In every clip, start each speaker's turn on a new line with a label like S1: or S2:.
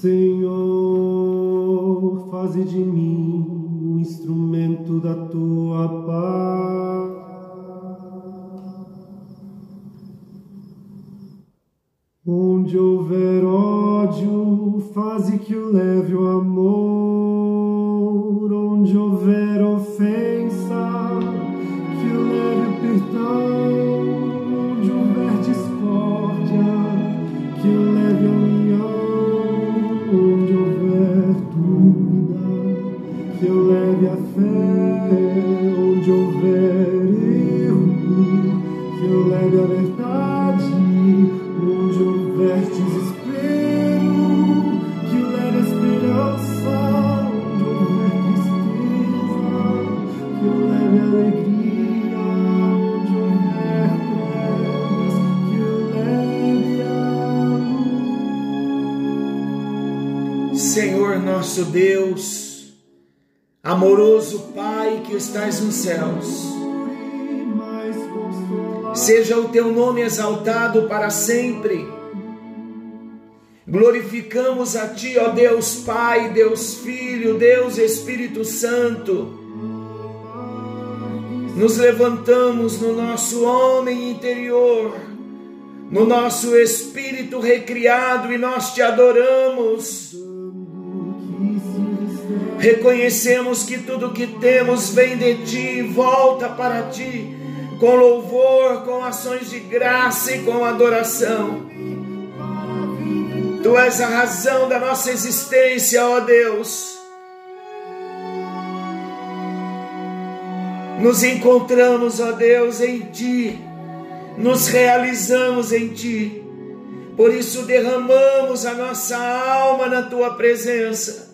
S1: Senhor, faze de mim um instrumento da tua paz. Onde houver ódio, faze que o leve o amor. Onde houver ofensa, que o leve a verdade. Onde houver desespero, que leve a esperança. Onde houver tristeza, que leve a alegria.
S2: Senhor nosso Deus, amoroso Pai que estás nos céus. Seja o teu nome exaltado para sempre. Glorificamos a Ti, ó Deus Pai, Deus Filho, Deus Espírito Santo. Nos levantamos no nosso homem interior, no nosso espírito recriado e nós te adoramos. Reconhecemos que tudo que temos vem de ti, volta para ti, com louvor, com ações de graça e com adoração. Tu és a razão da nossa existência, ó Deus. Nos encontramos, ó Deus, em ti, nos realizamos em ti. Por isso derramamos a nossa alma na tua presença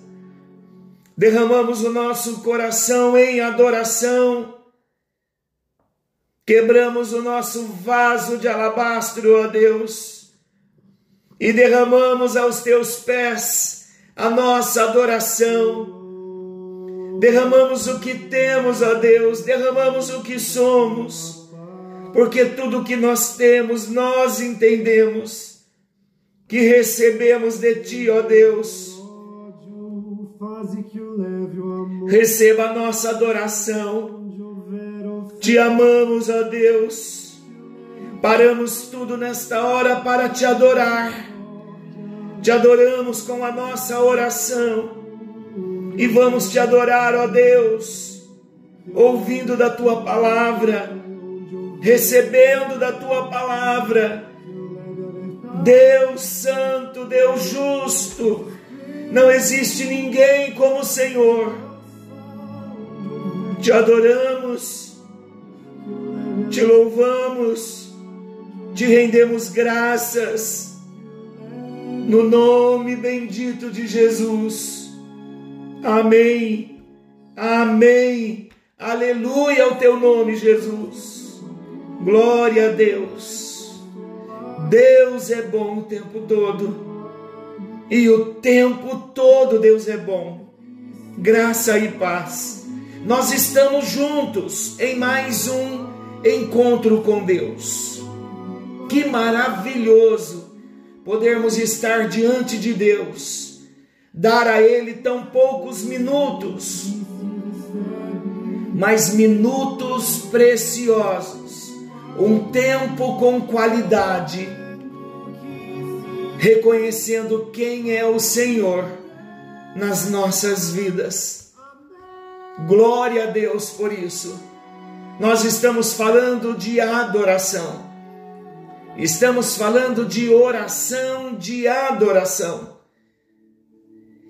S2: derramamos o nosso coração em adoração, quebramos o nosso vaso de alabastro, ó Deus, e derramamos aos teus pés a nossa adoração. Derramamos o que temos, ó Deus, derramamos o que somos, porque tudo que nós temos, nós entendemos que recebemos de ti, ó Deus.
S1: o o.
S2: Receba a nossa adoração. Te amamos, ó Deus. Paramos tudo nesta hora para te adorar. Te adoramos com a nossa oração. E vamos te adorar, ó Deus, ouvindo da tua palavra, recebendo da tua palavra. Deus Santo, Deus Justo, não existe ninguém como o Senhor. Te adoramos, te louvamos, te rendemos graças, no nome bendito de Jesus. Amém, amém, aleluia ao teu nome, Jesus. Glória a Deus. Deus é bom o tempo todo, e o tempo todo Deus é bom. Graça e paz. Nós estamos juntos em mais um encontro com Deus. Que maravilhoso podermos estar diante de Deus, dar a Ele tão poucos minutos, mas minutos preciosos, um tempo com qualidade, reconhecendo quem é o Senhor nas nossas vidas. Glória a Deus por isso. Nós estamos falando de adoração. Estamos falando de oração, de adoração.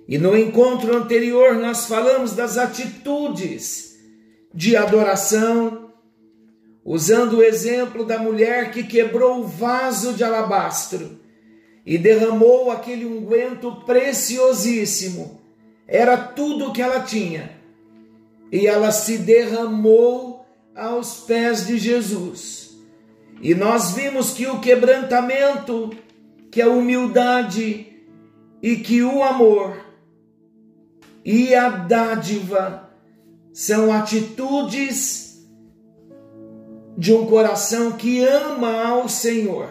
S2: E no encontro anterior nós falamos das atitudes de adoração, usando o exemplo da mulher que quebrou o vaso de alabastro e derramou aquele unguento preciosíssimo. Era tudo o que ela tinha. E ela se derramou aos pés de Jesus. E nós vimos que o quebrantamento, que a humildade e que o amor e a dádiva são atitudes de um coração que ama ao Senhor.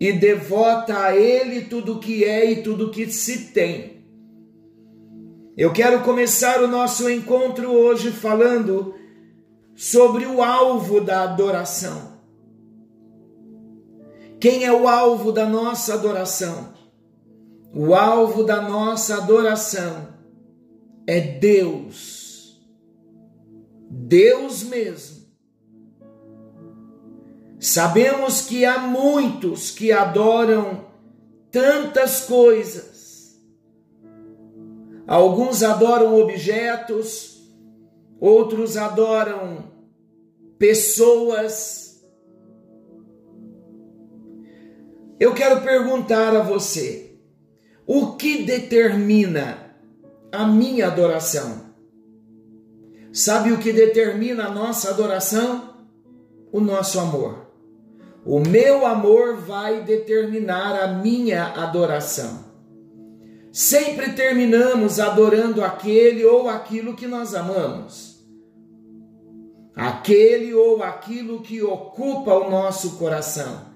S2: e devota a Ele tudo o que é e tudo o que se tem. Eu quero começar o nosso encontro hoje falando sobre o alvo da adoração. Quem é o alvo da nossa adoração? O alvo da nossa adoração é Deus. Deus mesmo. Sabemos que há muitos que adoram tantas coisas. Alguns adoram objetos, outros adoram pessoas, Eu quero perguntar a você: o que determina a minha adoração? Sabe o que determina a nossa adoração? O nosso amor. O meu amor vai determinar a minha adoração. Sempre terminamos adorando aquele ou aquilo que nós amamos. Aquele ou aquilo que ocupa o nosso coração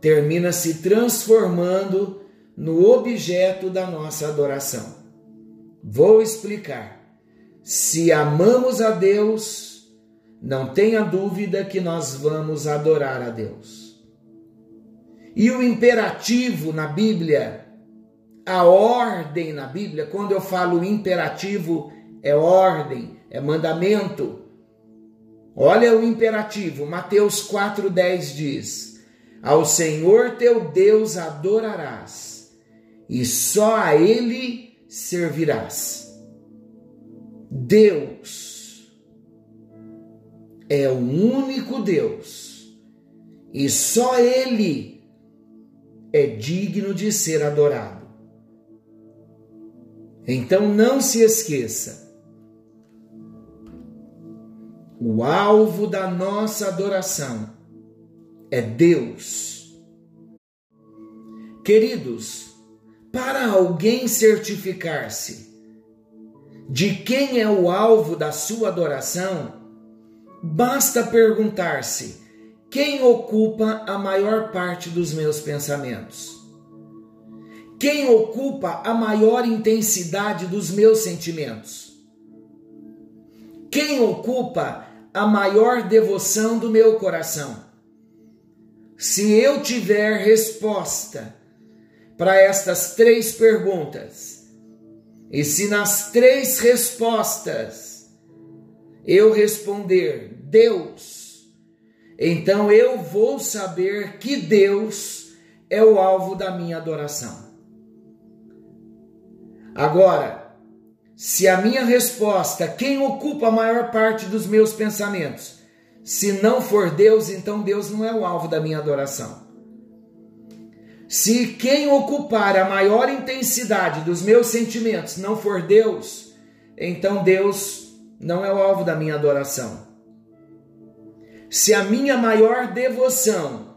S2: termina se transformando no objeto da nossa adoração. Vou explicar. Se amamos a Deus, não tenha dúvida que nós vamos adorar a Deus. E o imperativo na Bíblia, a ordem na Bíblia, quando eu falo imperativo, é ordem, é mandamento. Olha o imperativo, Mateus 4,10 diz: ao Senhor teu Deus adorarás, e só a Ele servirás. Deus é o único Deus, e só Ele é digno de ser adorado. Então não se esqueça, o alvo da nossa adoração é Deus. Queridos, para alguém certificar-se de quem é o alvo da sua adoração, basta perguntar-se: quem ocupa a maior parte dos meus pensamentos? Quem ocupa a maior intensidade dos meus sentimentos? Quem ocupa a maior devoção do meu coração? Se eu tiver resposta para estas três perguntas, e se nas três respostas eu responder Deus, então eu vou saber que Deus é o alvo da minha adoração. Agora, se a minha resposta, quem ocupa a maior parte dos meus pensamentos, se não for Deus, então Deus não é o alvo da minha adoração. Se quem ocupar a maior intensidade dos meus sentimentos não for Deus, então Deus não é o alvo da minha adoração. Se a minha maior devoção,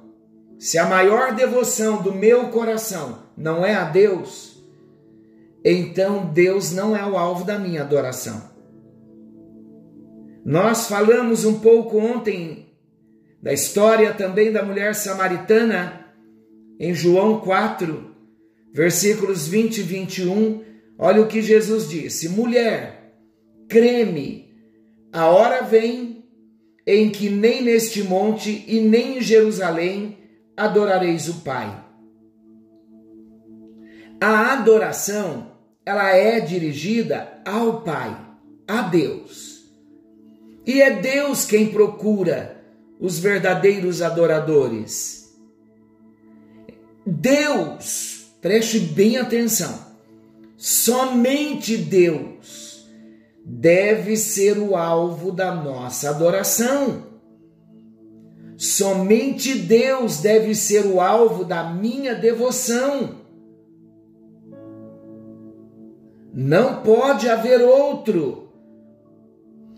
S2: se a maior devoção do meu coração não é a Deus, então Deus não é o alvo da minha adoração. Nós falamos um pouco ontem da história também da mulher samaritana em João 4, versículos 20 e 21. Olha o que Jesus disse: Mulher, creme, a hora vem em que nem neste monte e nem em Jerusalém adorareis o Pai. A adoração, ela é dirigida ao Pai, a Deus. E é Deus quem procura os verdadeiros adoradores. Deus, preste bem atenção, somente Deus deve ser o alvo da nossa adoração. Somente Deus deve ser o alvo da minha devoção. Não pode haver outro.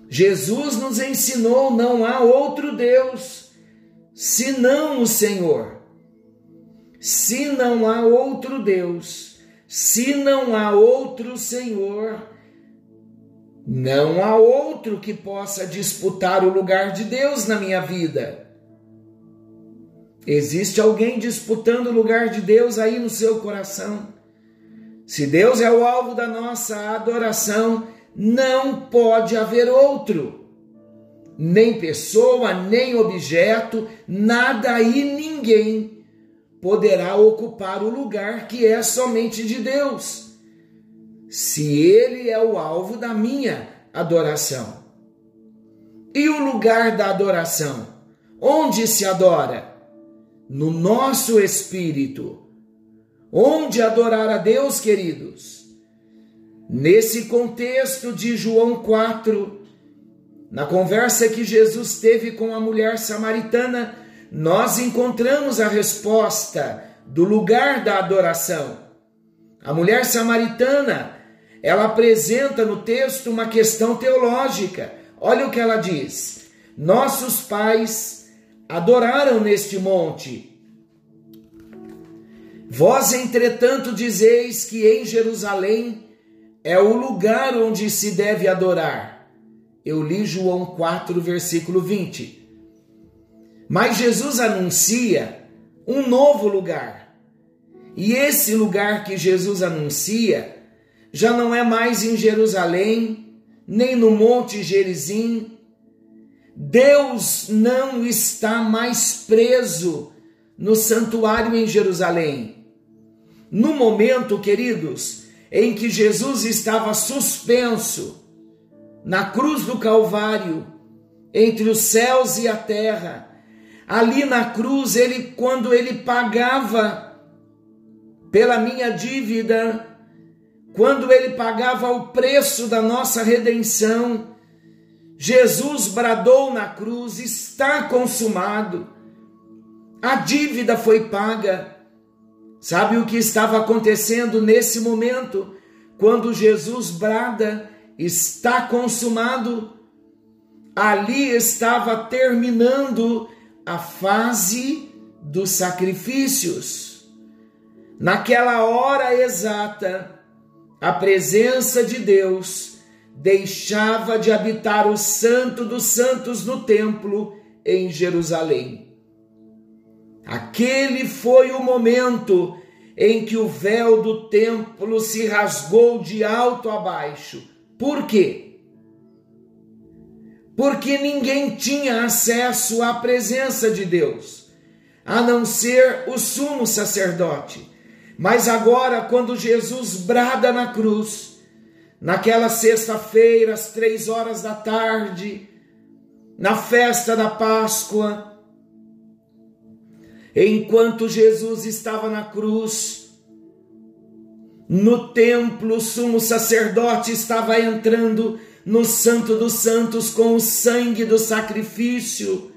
S2: Jesus nos ensinou: não há outro Deus senão o Senhor. Se não há outro Deus, se não há outro Senhor, não há outro que possa disputar o lugar de Deus na minha vida. Existe alguém disputando o lugar de Deus aí no seu coração? Se Deus é o alvo da nossa adoração, não pode haver outro. Nem pessoa, nem objeto, nada e ninguém poderá ocupar o lugar que é somente de Deus. Se Ele é o alvo da minha adoração. E o lugar da adoração? Onde se adora? No nosso espírito. Onde adorar a Deus, queridos? Nesse contexto de João 4, na conversa que Jesus teve com a mulher samaritana, nós encontramos a resposta do lugar da adoração. A mulher samaritana, ela apresenta no texto uma questão teológica. Olha o que ela diz: Nossos pais adoraram neste monte Vós, entretanto, dizeis que em Jerusalém é o lugar onde se deve adorar. Eu li João 4, versículo 20. Mas Jesus anuncia um novo lugar. E esse lugar que Jesus anuncia já não é mais em Jerusalém, nem no Monte Gerizim. Deus não está mais preso no santuário em Jerusalém. No momento, queridos, em que Jesus estava suspenso na cruz do Calvário, entre os céus e a terra, ali na cruz, ele quando ele pagava pela minha dívida, quando ele pagava o preço da nossa redenção, Jesus bradou na cruz: está consumado. A dívida foi paga. Sabe o que estava acontecendo nesse momento? Quando Jesus brada, está consumado, ali estava terminando a fase dos sacrifícios. Naquela hora exata, a presença de Deus deixava de habitar o Santo dos Santos no templo em Jerusalém. Aquele foi o momento em que o véu do templo se rasgou de alto a baixo. Por quê? Porque ninguém tinha acesso à presença de Deus, a não ser o sumo sacerdote. Mas agora, quando Jesus brada na cruz, naquela sexta-feira, às três horas da tarde, na festa da Páscoa, Enquanto Jesus estava na cruz, no templo, o sumo sacerdote estava entrando no Santo dos Santos com o sangue do sacrifício.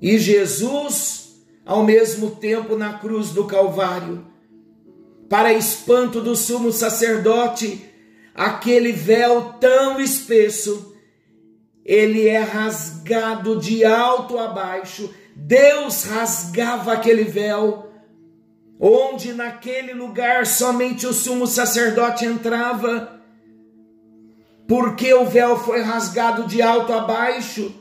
S2: E Jesus, ao mesmo tempo, na cruz do Calvário, para espanto do sumo sacerdote, aquele véu tão espesso, ele é rasgado de alto a baixo Deus rasgava aquele véu, onde naquele lugar somente o sumo sacerdote entrava, porque o véu foi rasgado de alto a baixo.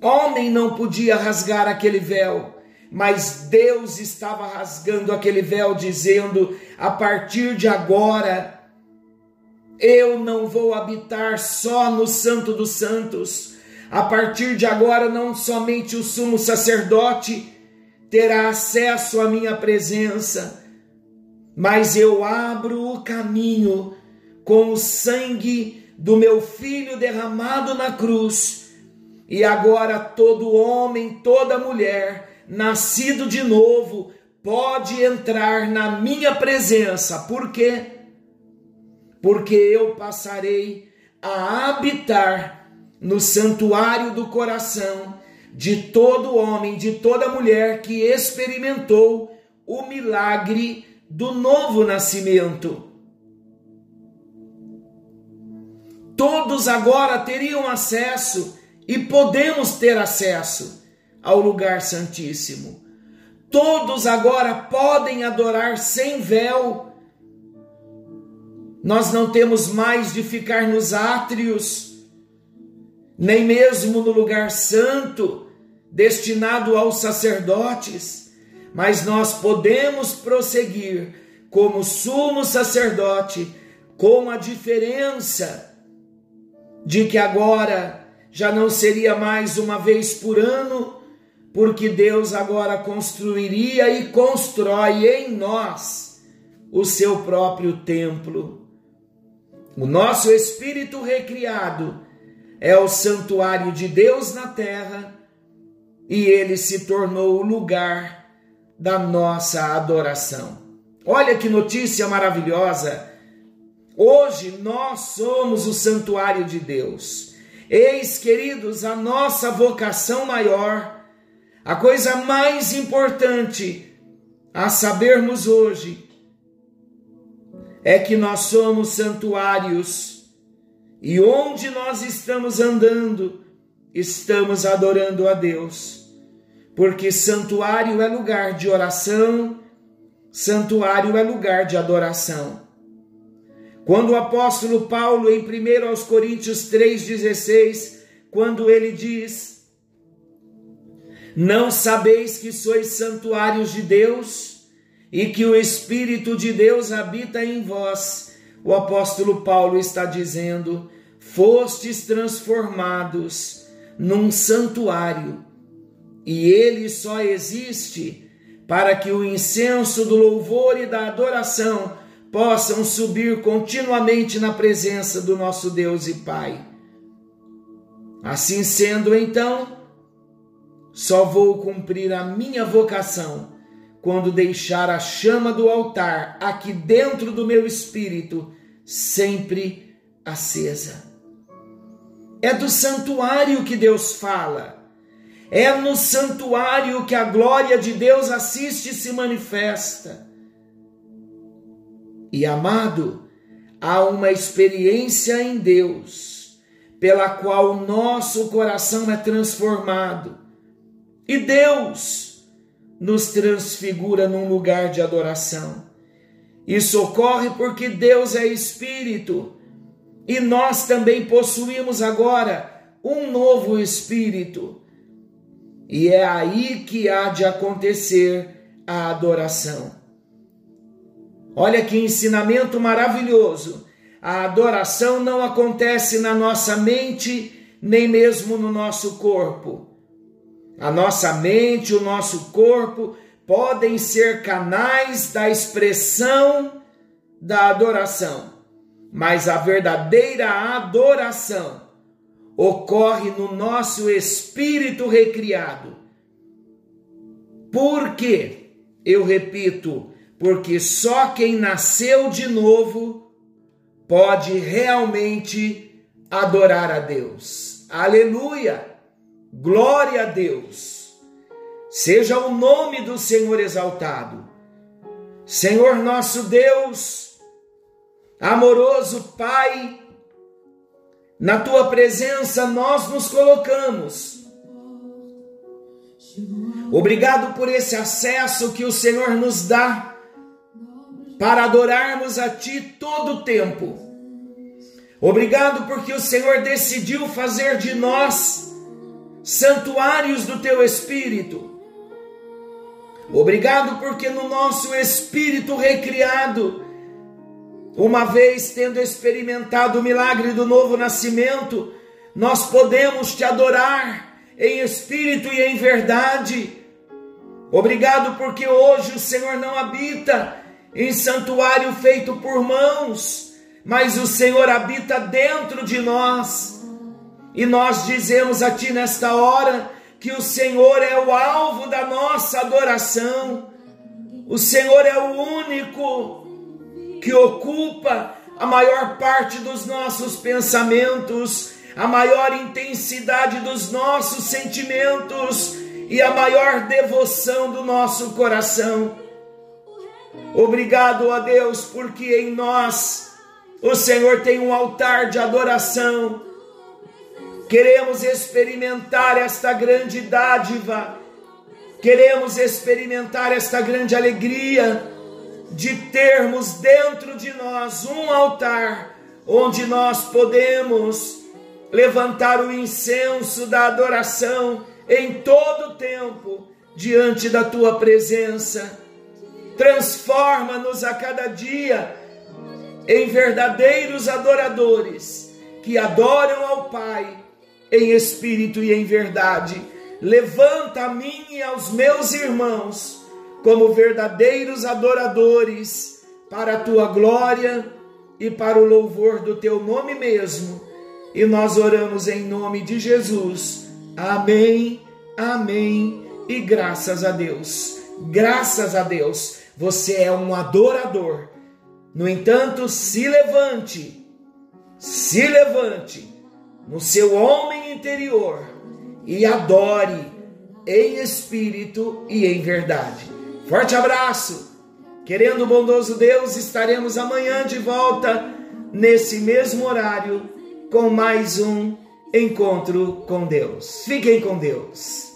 S2: Homem não podia rasgar aquele véu, mas Deus estava rasgando aquele véu, dizendo: a partir de agora, eu não vou habitar só no Santo dos Santos a partir de agora, não somente o sumo sacerdote terá acesso à minha presença, mas eu abro o caminho com o sangue do meu filho derramado na cruz. E agora todo homem, toda mulher, nascido de novo, pode entrar na minha presença. Por quê? Porque eu passarei a habitar no santuário do coração de todo homem, de toda mulher que experimentou o milagre do novo nascimento. Todos agora teriam acesso e podemos ter acesso ao lugar santíssimo. Todos agora podem adorar sem véu. Nós não temos mais de ficar nos átrios nem mesmo no lugar santo, destinado aos sacerdotes, mas nós podemos prosseguir como sumo sacerdote, com a diferença de que agora já não seria mais uma vez por ano, porque Deus agora construiria e constrói em nós o seu próprio templo. O nosso espírito recriado é o santuário de Deus na terra e ele se tornou o lugar da nossa adoração. Olha que notícia maravilhosa! Hoje nós somos o santuário de Deus. Eis, queridos, a nossa vocação maior a coisa mais importante a sabermos hoje é que nós somos santuários e onde nós estamos andando, estamos adorando a Deus, porque santuário é lugar de oração, santuário é lugar de adoração. Quando o apóstolo Paulo, em 1 Coríntios 3,16, quando ele diz: não sabeis que sois santuários de Deus e que o Espírito de Deus habita em vós? O apóstolo Paulo está dizendo: fostes transformados num santuário, e ele só existe para que o incenso do louvor e da adoração possam subir continuamente na presença do nosso Deus e Pai. Assim sendo, então, só vou cumprir a minha vocação quando deixar a chama do altar aqui dentro do meu espírito sempre acesa. É do santuário que Deus fala. É no santuário que a glória de Deus assiste e se manifesta. E amado, há uma experiência em Deus pela qual o nosso coração é transformado e Deus nos transfigura num lugar de adoração. Isso ocorre porque Deus é Espírito e nós também possuímos agora um novo Espírito. E é aí que há de acontecer a adoração. Olha que ensinamento maravilhoso! A adoração não acontece na nossa mente, nem mesmo no nosso corpo a nossa mente, o nosso corpo podem ser canais da expressão da adoração, mas a verdadeira adoração ocorre no nosso espírito recriado. Por quê? Eu repito, porque só quem nasceu de novo pode realmente adorar a Deus. Aleluia! Glória a Deus. Seja o nome do Senhor exaltado. Senhor nosso Deus, amoroso Pai, na tua presença nós nos colocamos. Obrigado por esse acesso que o Senhor nos dá para adorarmos a Ti todo o tempo. Obrigado porque o Senhor decidiu fazer de nós santuários do teu espírito. Obrigado porque no nosso espírito recriado, uma vez tendo experimentado o milagre do novo nascimento, nós podemos te adorar em espírito e em verdade. Obrigado porque hoje o Senhor não habita em santuário feito por mãos, mas o Senhor habita dentro de nós. E nós dizemos a Ti nesta hora que o Senhor é o alvo da nossa adoração, o Senhor é o único que ocupa a maior parte dos nossos pensamentos, a maior intensidade dos nossos sentimentos e a maior devoção do nosso coração. Obrigado a Deus, porque em nós o Senhor tem um altar de adoração Queremos experimentar esta grande dádiva, queremos experimentar esta grande alegria de termos dentro de nós um altar onde nós podemos levantar o incenso da adoração em todo tempo diante da tua presença. Transforma-nos a cada dia em verdadeiros adoradores que adoram ao Pai em espírito e em verdade. Levanta a mim e aos meus irmãos como verdadeiros adoradores para a tua glória e para o louvor do teu nome mesmo. E nós oramos em nome de Jesus. Amém, amém e graças a Deus. Graças a Deus, você é um adorador. No entanto, se levante, se levante no seu homem interior e adore em espírito e em verdade. Forte abraço! Querendo o bondoso Deus, estaremos amanhã de volta, nesse mesmo horário, com mais um encontro com Deus. Fiquem com Deus.